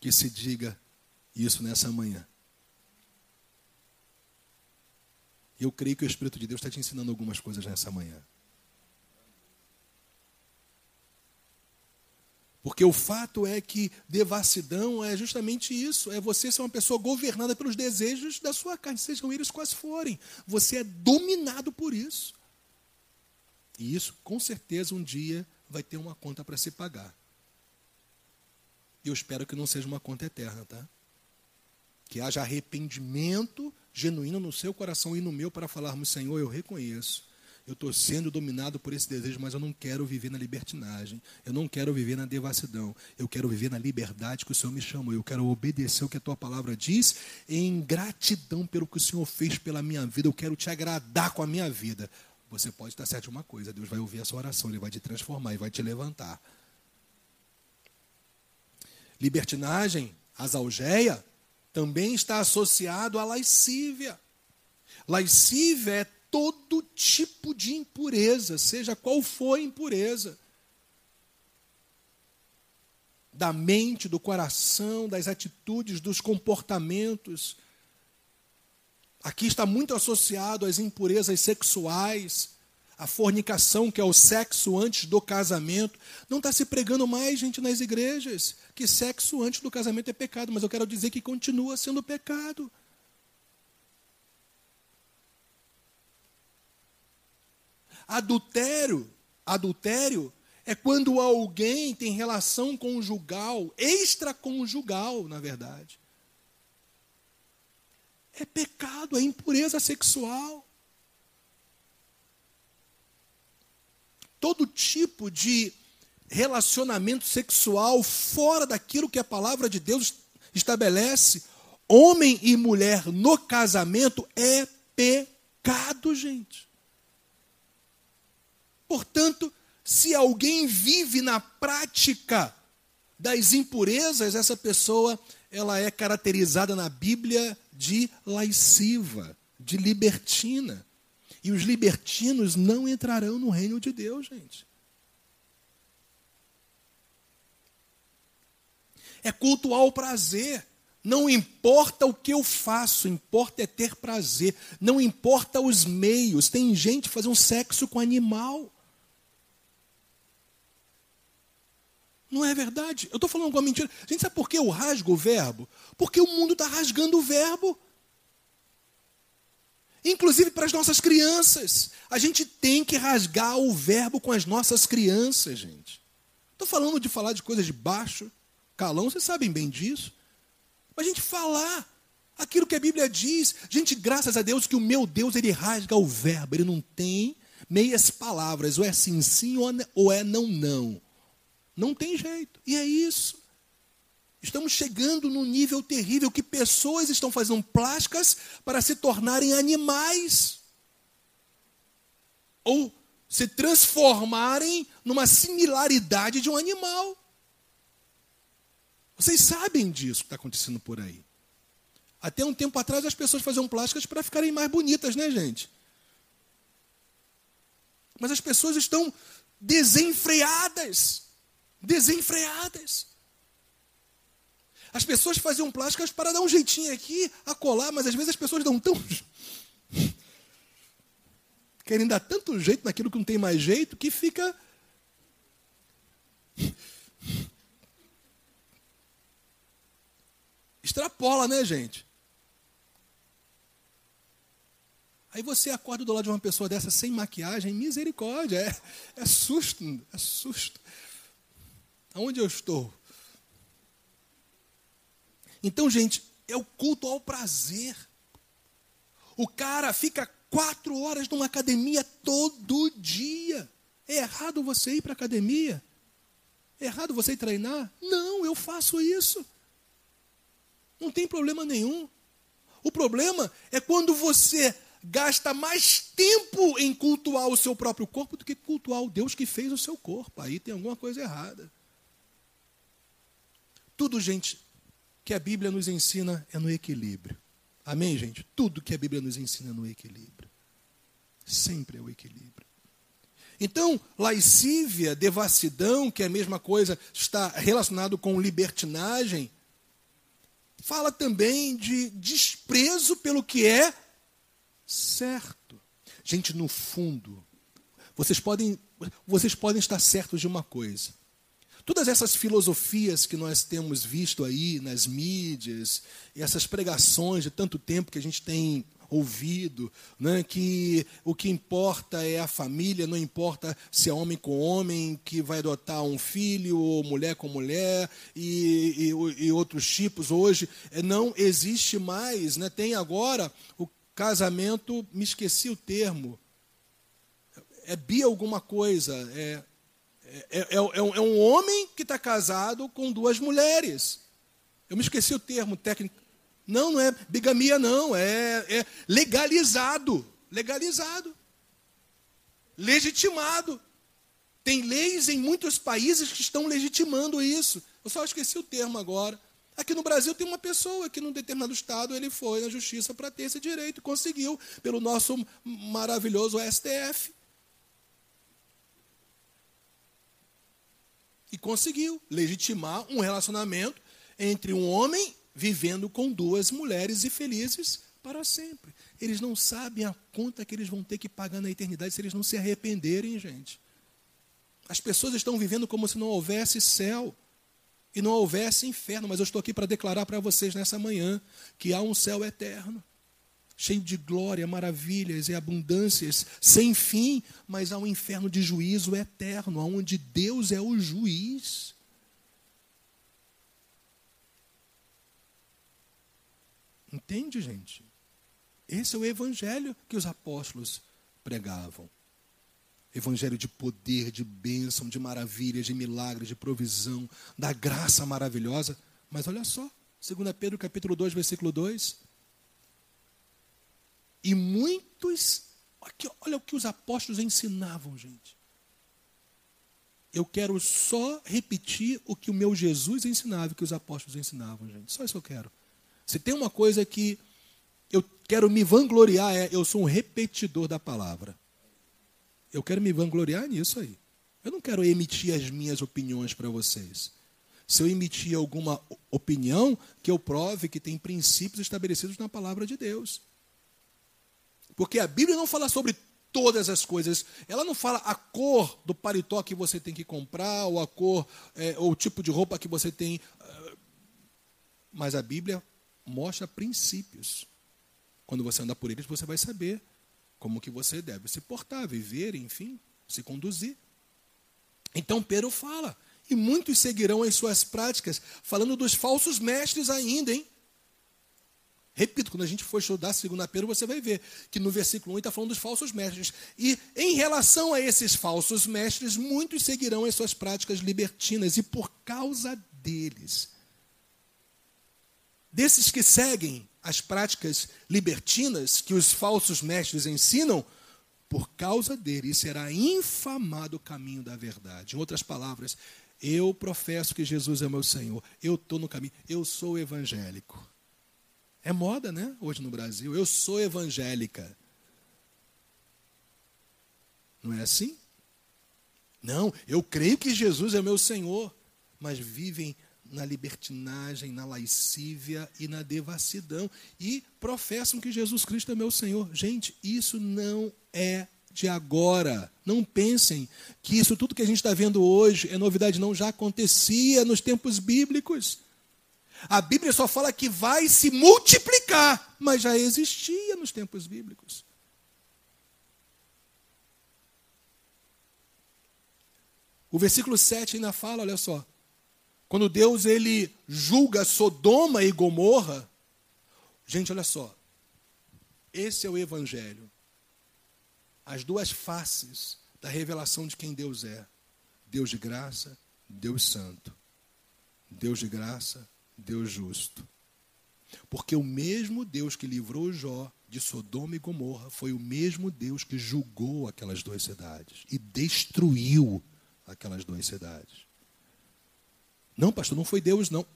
Que se diga isso nessa manhã. Eu creio que o Espírito de Deus está te ensinando algumas coisas nessa manhã. Porque o fato é que devassidão é justamente isso: é você ser uma pessoa governada pelos desejos da sua carne, sejam eles quais forem. Você é dominado por isso. E isso, com certeza, um dia vai ter uma conta para se pagar. E eu espero que não seja uma conta eterna, tá? Que haja arrependimento genuíno no seu coração e no meu para falarmos, Senhor, eu reconheço. Eu estou sendo dominado por esse desejo, mas eu não quero viver na libertinagem. Eu não quero viver na devassidão. Eu quero viver na liberdade que o Senhor me chamou. Eu quero obedecer o que a tua palavra diz, em gratidão pelo que o Senhor fez pela minha vida. Eu quero te agradar com a minha vida. Você pode estar certo de uma coisa: Deus vai ouvir a sua oração, Ele vai te transformar e vai te levantar. Libertinagem, azalgeia, também está associado à lascívia. Lascívia é todo tipo de impureza, seja qual for a impureza. Da mente, do coração, das atitudes, dos comportamentos. Aqui está muito associado às impurezas sexuais, a fornicação, que é o sexo antes do casamento. Não está se pregando mais, gente, nas igrejas, que sexo antes do casamento é pecado, mas eu quero dizer que continua sendo pecado. Adultério, adultério é quando alguém tem relação conjugal, extraconjugal, na verdade. É pecado, é impureza sexual. todo tipo de relacionamento sexual fora daquilo que a palavra de Deus estabelece, homem e mulher no casamento é pecado, gente. Portanto, se alguém vive na prática das impurezas, essa pessoa ela é caracterizada na Bíblia de lasciva, de libertina. E os libertinos não entrarão no reino de Deus, gente. É cultuar o prazer. Não importa o que eu faço, importa é ter prazer. Não importa os meios. Tem gente fazendo sexo com animal. Não é verdade? Eu estou falando alguma mentira. Gente, sabe por que eu rasgo o verbo? Porque o mundo está rasgando o verbo. Inclusive para as nossas crianças. A gente tem que rasgar o verbo com as nossas crianças, gente. Estou falando de falar de coisas de baixo, calão, vocês sabem bem disso. Mas a gente falar aquilo que a Bíblia diz. Gente, graças a Deus que o meu Deus, ele rasga o verbo. Ele não tem meias palavras. Ou é sim, sim, ou é não, não. Não tem jeito. E é isso. Estamos chegando num nível terrível que pessoas estão fazendo plásticas para se tornarem animais. ou se transformarem numa similaridade de um animal. Vocês sabem disso que está acontecendo por aí. Até um tempo atrás as pessoas faziam plásticas para ficarem mais bonitas, né, gente? Mas as pessoas estão desenfreadas. Desenfreadas. As pessoas faziam plásticas para dar um jeitinho aqui, a colar, mas às vezes as pessoas dão tão. Querem dar tanto jeito naquilo que não tem mais jeito que fica. Extrapola, né, gente? Aí você acorda do lado de uma pessoa dessa sem maquiagem, misericórdia, é, é susto, é susto. Aonde eu estou? Então, gente, é o culto ao prazer. O cara fica quatro horas numa academia todo dia. É errado você ir para a academia? É errado você treinar? Não, eu faço isso. Não tem problema nenhum. O problema é quando você gasta mais tempo em cultuar o seu próprio corpo do que cultuar o Deus que fez o seu corpo. Aí tem alguma coisa errada. Tudo, gente, que a Bíblia nos ensina é no equilíbrio. Amém, gente? Tudo que a Bíblia nos ensina é no equilíbrio. Sempre é o equilíbrio. Então, lascívia, devassidão, que é a mesma coisa, está relacionado com libertinagem, fala também de desprezo pelo que é certo. Gente, no fundo, vocês podem, vocês podem estar certos de uma coisa. Todas essas filosofias que nós temos visto aí nas mídias, e essas pregações de tanto tempo que a gente tem ouvido, né, que o que importa é a família, não importa se é homem com homem que vai adotar um filho, ou mulher com mulher, e, e, e outros tipos. Hoje não existe mais, né, tem agora o casamento, me esqueci o termo. É bi alguma coisa. É, é, é, é, é um, é homem que está casado com duas mulheres. Eu me esqueci o termo técnico. Não, não é bigamia, não. É, é legalizado. Legalizado. Legitimado. Tem leis em muitos países que estão legitimando isso. Eu só esqueci o termo agora. Aqui no Brasil tem uma pessoa que, num determinado estado, ele foi na justiça para ter esse direito e conseguiu, pelo nosso maravilhoso STF. E conseguiu legitimar um relacionamento entre um homem vivendo com duas mulheres e felizes para sempre. Eles não sabem a conta que eles vão ter que pagar na eternidade se eles não se arrependerem, gente. As pessoas estão vivendo como se não houvesse céu e não houvesse inferno, mas eu estou aqui para declarar para vocês nessa manhã que há um céu eterno, cheio de glória, maravilhas e abundâncias, sem fim, mas há um inferno de juízo eterno, onde Deus é o juiz. Entende, gente? Esse é o evangelho que os apóstolos pregavam. Evangelho de poder, de bênção, de maravilhas, de milagres, de provisão, da graça maravilhosa. Mas olha só, 2 Pedro capítulo 2, versículo 2. E muitos, aqui, olha o que os apóstolos ensinavam, gente. Eu quero só repetir o que o meu Jesus ensinava, o que os apóstolos ensinavam, gente. Só isso eu quero. Se tem uma coisa que eu quero me vangloriar, é eu sou um repetidor da palavra. Eu quero me vangloriar nisso aí. Eu não quero emitir as minhas opiniões para vocês. Se eu emitir alguma opinião, que eu prove que tem princípios estabelecidos na palavra de Deus. Porque a Bíblia não fala sobre todas as coisas. Ela não fala a cor do paletó que você tem que comprar, ou a cor, é, ou o tipo de roupa que você tem. Ah, mas a Bíblia mostra princípios. Quando você anda por eles, você vai saber como que você deve se portar, viver, enfim, se conduzir. Então Pedro fala, e muitos seguirão as suas práticas, falando dos falsos mestres ainda, hein? Repito, quando a gente for estudar 2 Pedro, você vai ver que no versículo 1 está falando dos falsos mestres. E em relação a esses falsos mestres, muitos seguirão as suas práticas libertinas, e por causa deles, desses que seguem as práticas libertinas que os falsos mestres ensinam, por causa dele será infamado o caminho da verdade. Em outras palavras, eu professo que Jesus é meu Senhor, eu estou no caminho, eu sou evangélico. É moda, né? Hoje no Brasil, eu sou evangélica. Não é assim? Não, eu creio que Jesus é meu Senhor, mas vivem na libertinagem, na lascívia e na devassidão e professam que Jesus Cristo é meu Senhor. Gente, isso não é de agora. Não pensem que isso tudo que a gente está vendo hoje é novidade, não, já acontecia nos tempos bíblicos. A Bíblia só fala que vai se multiplicar, mas já existia nos tempos bíblicos. O versículo 7 ainda fala, olha só, quando Deus ele julga Sodoma e Gomorra, gente, olha só, esse é o evangelho. As duas faces da revelação de quem Deus é. Deus de graça, Deus santo. Deus de graça, Deus justo. Porque o mesmo Deus que livrou Jó de Sodoma e Gomorra foi o mesmo Deus que julgou aquelas duas cidades e destruiu aquelas duas cidades. Não, pastor, não foi Deus, não.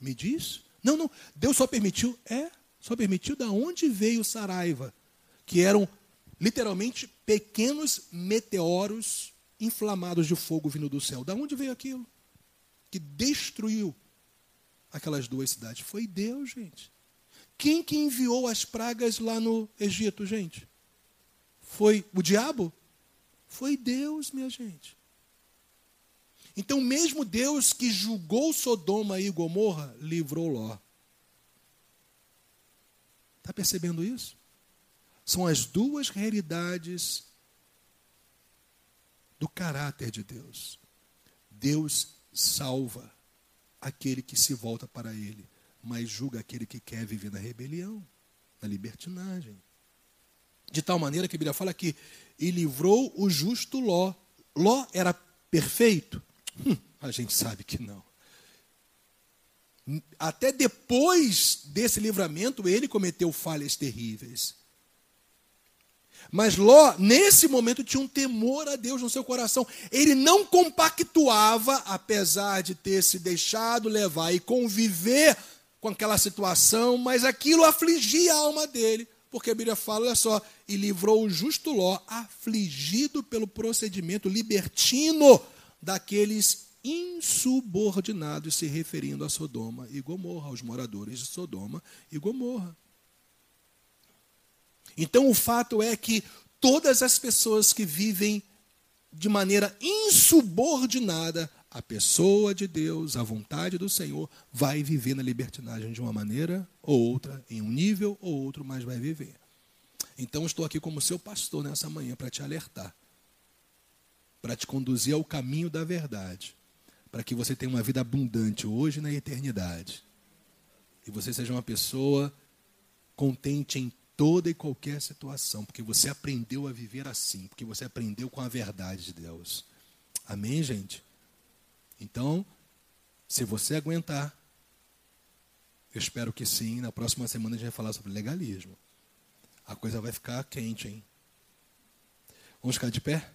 Me diz? Não, não. Deus só permitiu. É, só permitiu da onde veio Saraiva, que eram literalmente pequenos meteoros inflamados de fogo vindo do céu. Da onde veio aquilo? Que destruiu aquelas duas cidades. Foi Deus, gente. Quem que enviou as pragas lá no Egito, gente? Foi o diabo? Foi Deus, minha gente. Então, mesmo Deus que julgou Sodoma e Gomorra, livrou Ló. Está percebendo isso? São as duas realidades do caráter de Deus. Deus salva aquele que se volta para Ele, mas julga aquele que quer viver na rebelião, na libertinagem. De tal maneira que a Bíblia fala que e livrou o justo Ló. Ló era perfeito? Hum, a gente sabe que não. Até depois desse livramento, ele cometeu falhas terríveis. Mas Ló, nesse momento, tinha um temor a Deus no seu coração. Ele não compactuava, apesar de ter se deixado levar e conviver com aquela situação, mas aquilo afligia a alma dele. Porque a Bíblia fala, olha só, e livrou o justo Ló, afligido pelo procedimento libertino daqueles insubordinados, se referindo a Sodoma e Gomorra, aos moradores de Sodoma e Gomorra. Então o fato é que todas as pessoas que vivem de maneira insubordinada a pessoa de Deus, a vontade do Senhor, vai viver na libertinagem de uma maneira ou outra, em um nível ou outro, mas vai viver. Então estou aqui como seu pastor nessa manhã para te alertar, para te conduzir ao caminho da verdade, para que você tenha uma vida abundante hoje e na eternidade. E você seja uma pessoa contente em toda e qualquer situação, porque você aprendeu a viver assim, porque você aprendeu com a verdade de Deus. Amém, gente? Então, se você aguentar, eu espero que sim, na próxima semana a gente vai falar sobre legalismo. A coisa vai ficar quente, hein? Vamos ficar de pé?